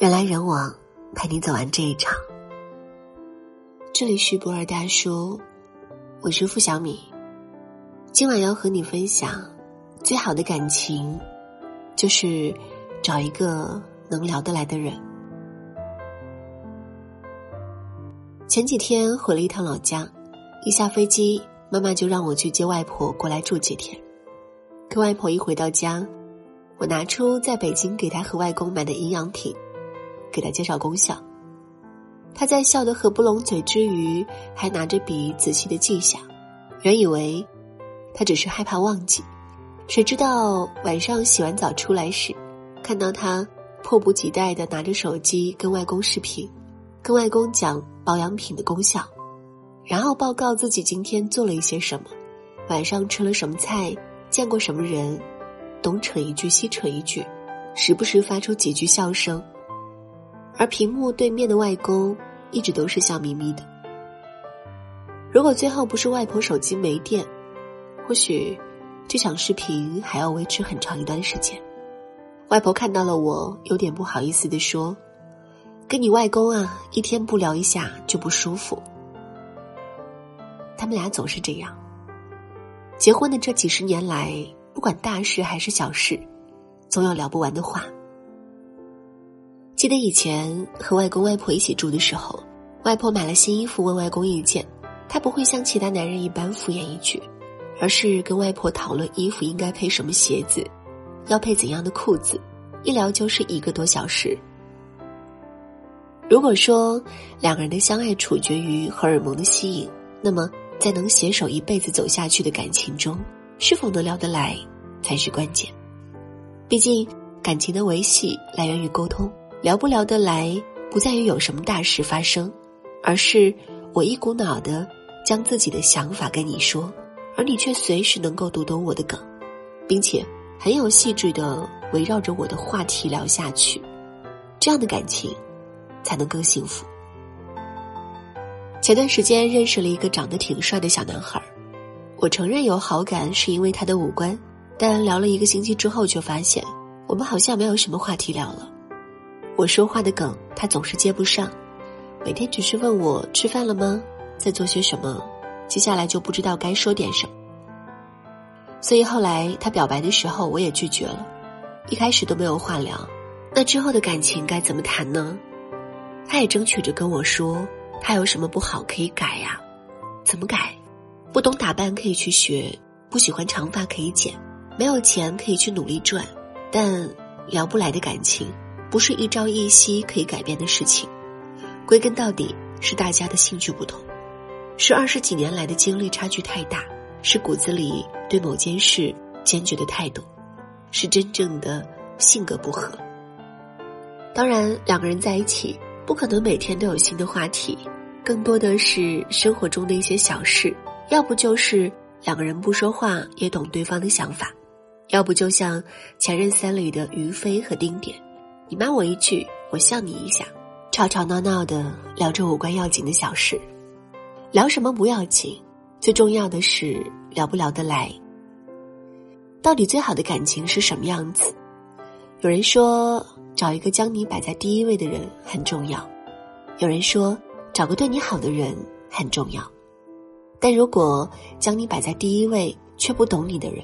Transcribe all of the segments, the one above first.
人来人往，陪你走完这一场。这里是博尔大叔，我是付小米。今晚要和你分享，最好的感情，就是找一个能聊得来的人。前几天回了一趟老家，一下飞机，妈妈就让我去接外婆过来住几天。可外婆一回到家，我拿出在北京给她和外公买的营养品。给他介绍功效，他在笑得合不拢嘴之余，还拿着笔仔细的记下。原以为他只是害怕忘记，谁知道晚上洗完澡出来时，看到他迫不及待的拿着手机跟外公视频，跟外公讲保养品的功效，然后报告自己今天做了一些什么，晚上吃了什么菜，见过什么人，东扯一句西扯一句，时不时发出几句笑声。而屏幕对面的外公一直都是笑眯眯的。如果最后不是外婆手机没电，或许这场视频还要维持很长一段时间。外婆看到了我，有点不好意思的说：“跟你外公啊，一天不聊一下就不舒服。”他们俩总是这样。结婚的这几十年来，不管大事还是小事，总有聊不完的话。记得以前和外公外婆一起住的时候，外婆买了新衣服问外公意见，他不会像其他男人一般敷衍一句，而是跟外婆讨论衣服应该配什么鞋子，要配怎样的裤子，一聊就是一个多小时。如果说两个人的相爱处决于荷尔蒙的吸引，那么在能携手一辈子走下去的感情中，是否能聊得来才是关键。毕竟感情的维系来源于沟通。聊不聊得来，不在于有什么大事发生，而是我一股脑的将自己的想法跟你说，而你却随时能够读懂我的梗，并且很有细致的围绕着我的话题聊下去，这样的感情才能更幸福。前段时间认识了一个长得挺帅的小男孩，我承认有好感是因为他的五官，但聊了一个星期之后，却发现我们好像没有什么话题聊了。我说话的梗，他总是接不上。每天只是问我吃饭了吗，在做些什么，接下来就不知道该说点什么。所以后来他表白的时候，我也拒绝了。一开始都没有话聊，那之后的感情该怎么谈呢？他也争取着跟我说，他有什么不好可以改呀？怎么改？不懂打扮可以去学，不喜欢长发可以剪，没有钱可以去努力赚，但聊不来的感情。不是一朝一夕可以改变的事情，归根到底是大家的兴趣不同，是二十几年来的经历差距太大，是骨子里对某件事坚决的态度，是真正的性格不合。当然，两个人在一起不可能每天都有新的话题，更多的是生活中的一些小事，要不就是两个人不说话也懂对方的想法，要不就像《前任三》里的于飞和丁点。你骂我一句，我笑你一下，吵吵闹闹的聊着无关要紧的小事，聊什么不要紧，最重要的是聊不聊得来。到底最好的感情是什么样子？有人说找一个将你摆在第一位的人很重要，有人说找个对你好的人很重要，但如果将你摆在第一位却不懂你的人，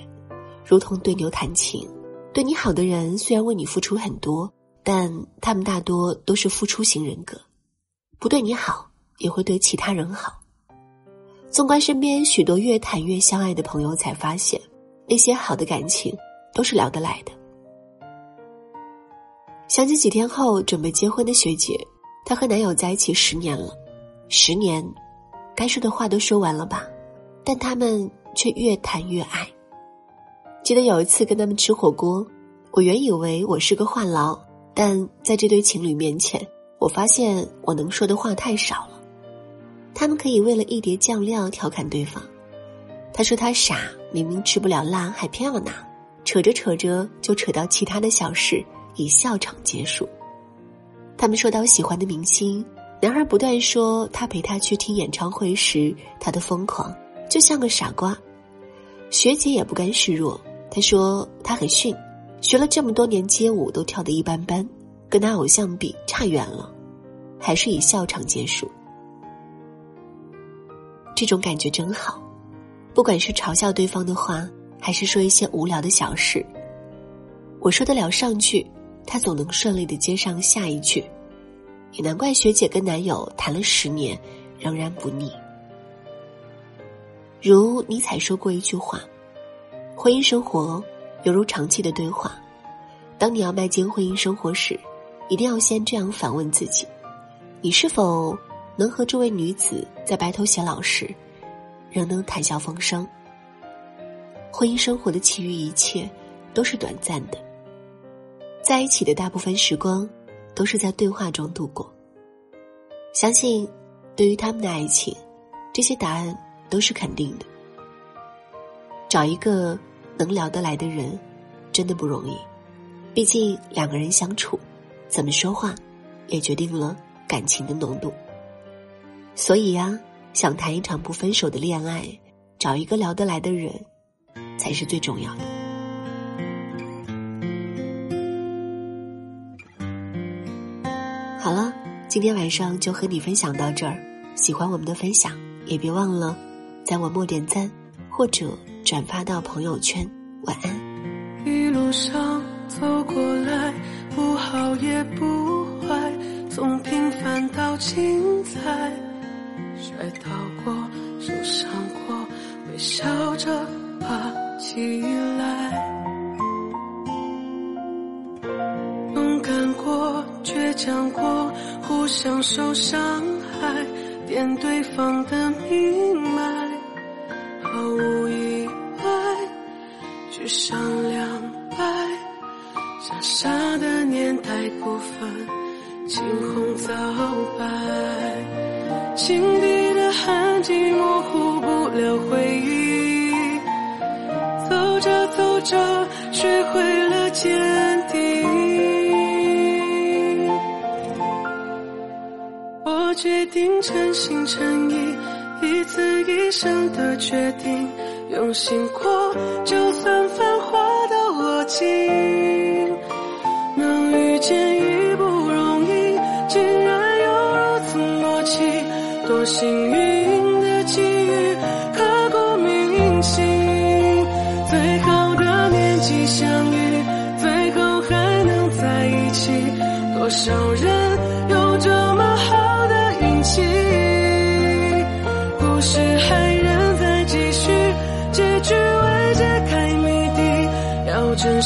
如同对牛弹琴，对你好的人虽然为你付出很多。但他们大多都是付出型人格，不对你好也会对其他人好。纵观身边许多越谈越相爱的朋友，才发现那些好的感情都是聊得来的。想起几天后准备结婚的学姐，她和男友在一起十年了，十年，该说的话都说完了吧？但他们却越谈越爱。记得有一次跟他们吃火锅，我原以为我是个话痨。但在这对情侣面前，我发现我能说的话太少了。他们可以为了一碟酱料调侃对方，他说他傻，明明吃不了辣还偏要拿，扯着扯着就扯到其他的小事，以笑场结束。他们说到喜欢的明星，男孩不断说他陪他去听演唱会时他的疯狂，就像个傻瓜。学姐也不甘示弱，她说他很逊。学了这么多年街舞，都跳得一般般，跟他偶像比差远了，还是以笑场结束。这种感觉真好，不管是嘲笑对方的话，还是说一些无聊的小事，我说得了上句，他总能顺利的接上下一句。也难怪学姐跟男友谈了十年，仍然不腻。如尼采说过一句话：“婚姻生活犹如长期的对话。当你要迈进婚姻生活时，一定要先这样反问自己：你是否能和这位女子在白头偕老时，仍能谈笑风生？婚姻生活的其余一切都是短暂的，在一起的大部分时光。”都是在对话中度过。相信，对于他们的爱情，这些答案都是肯定的。找一个能聊得来的人，真的不容易。毕竟两个人相处，怎么说话，也决定了感情的浓度。所以呀，想谈一场不分手的恋爱，找一个聊得来的人，才是最重要的。好了，今天晚上就和你分享到这儿。喜欢我们的分享，也别忘了在文末点赞或者转发到朋友圈。晚安。一路上走过来，不好也不坏，从平凡到精彩，摔倒过，受伤过，微笑着爬起来。讲过互相受伤害，点对方的命脉，上两败，傻傻的年代不分青红皂白，心底的痕迹模糊不了回忆，走着走着学会了坚定。我决定诚心诚意，一字一声的决定，用心过，就算繁华都落尽。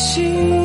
心。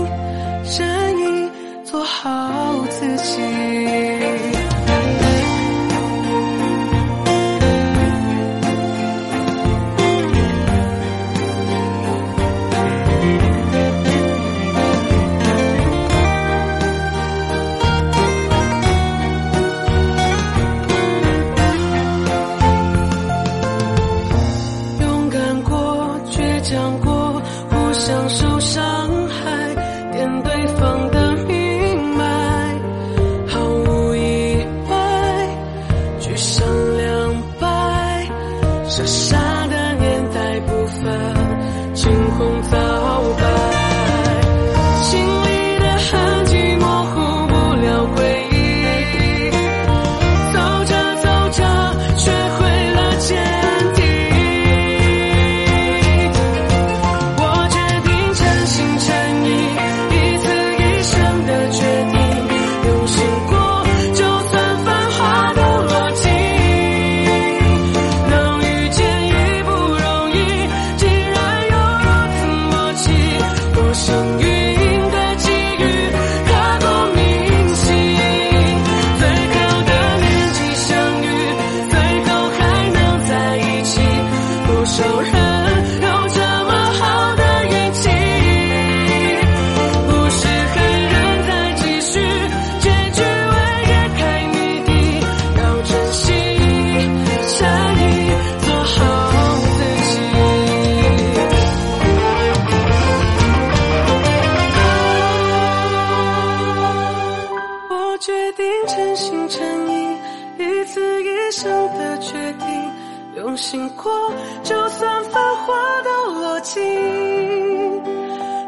醒过，就算繁华都落尽。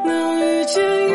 能遇见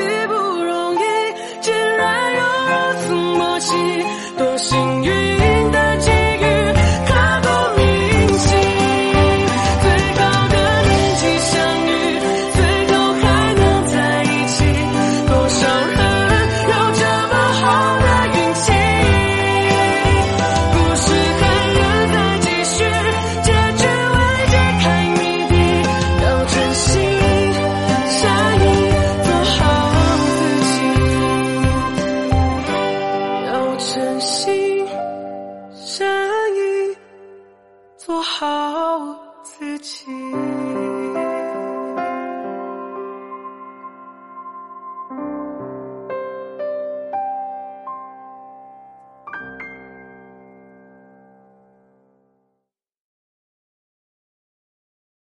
做好自己。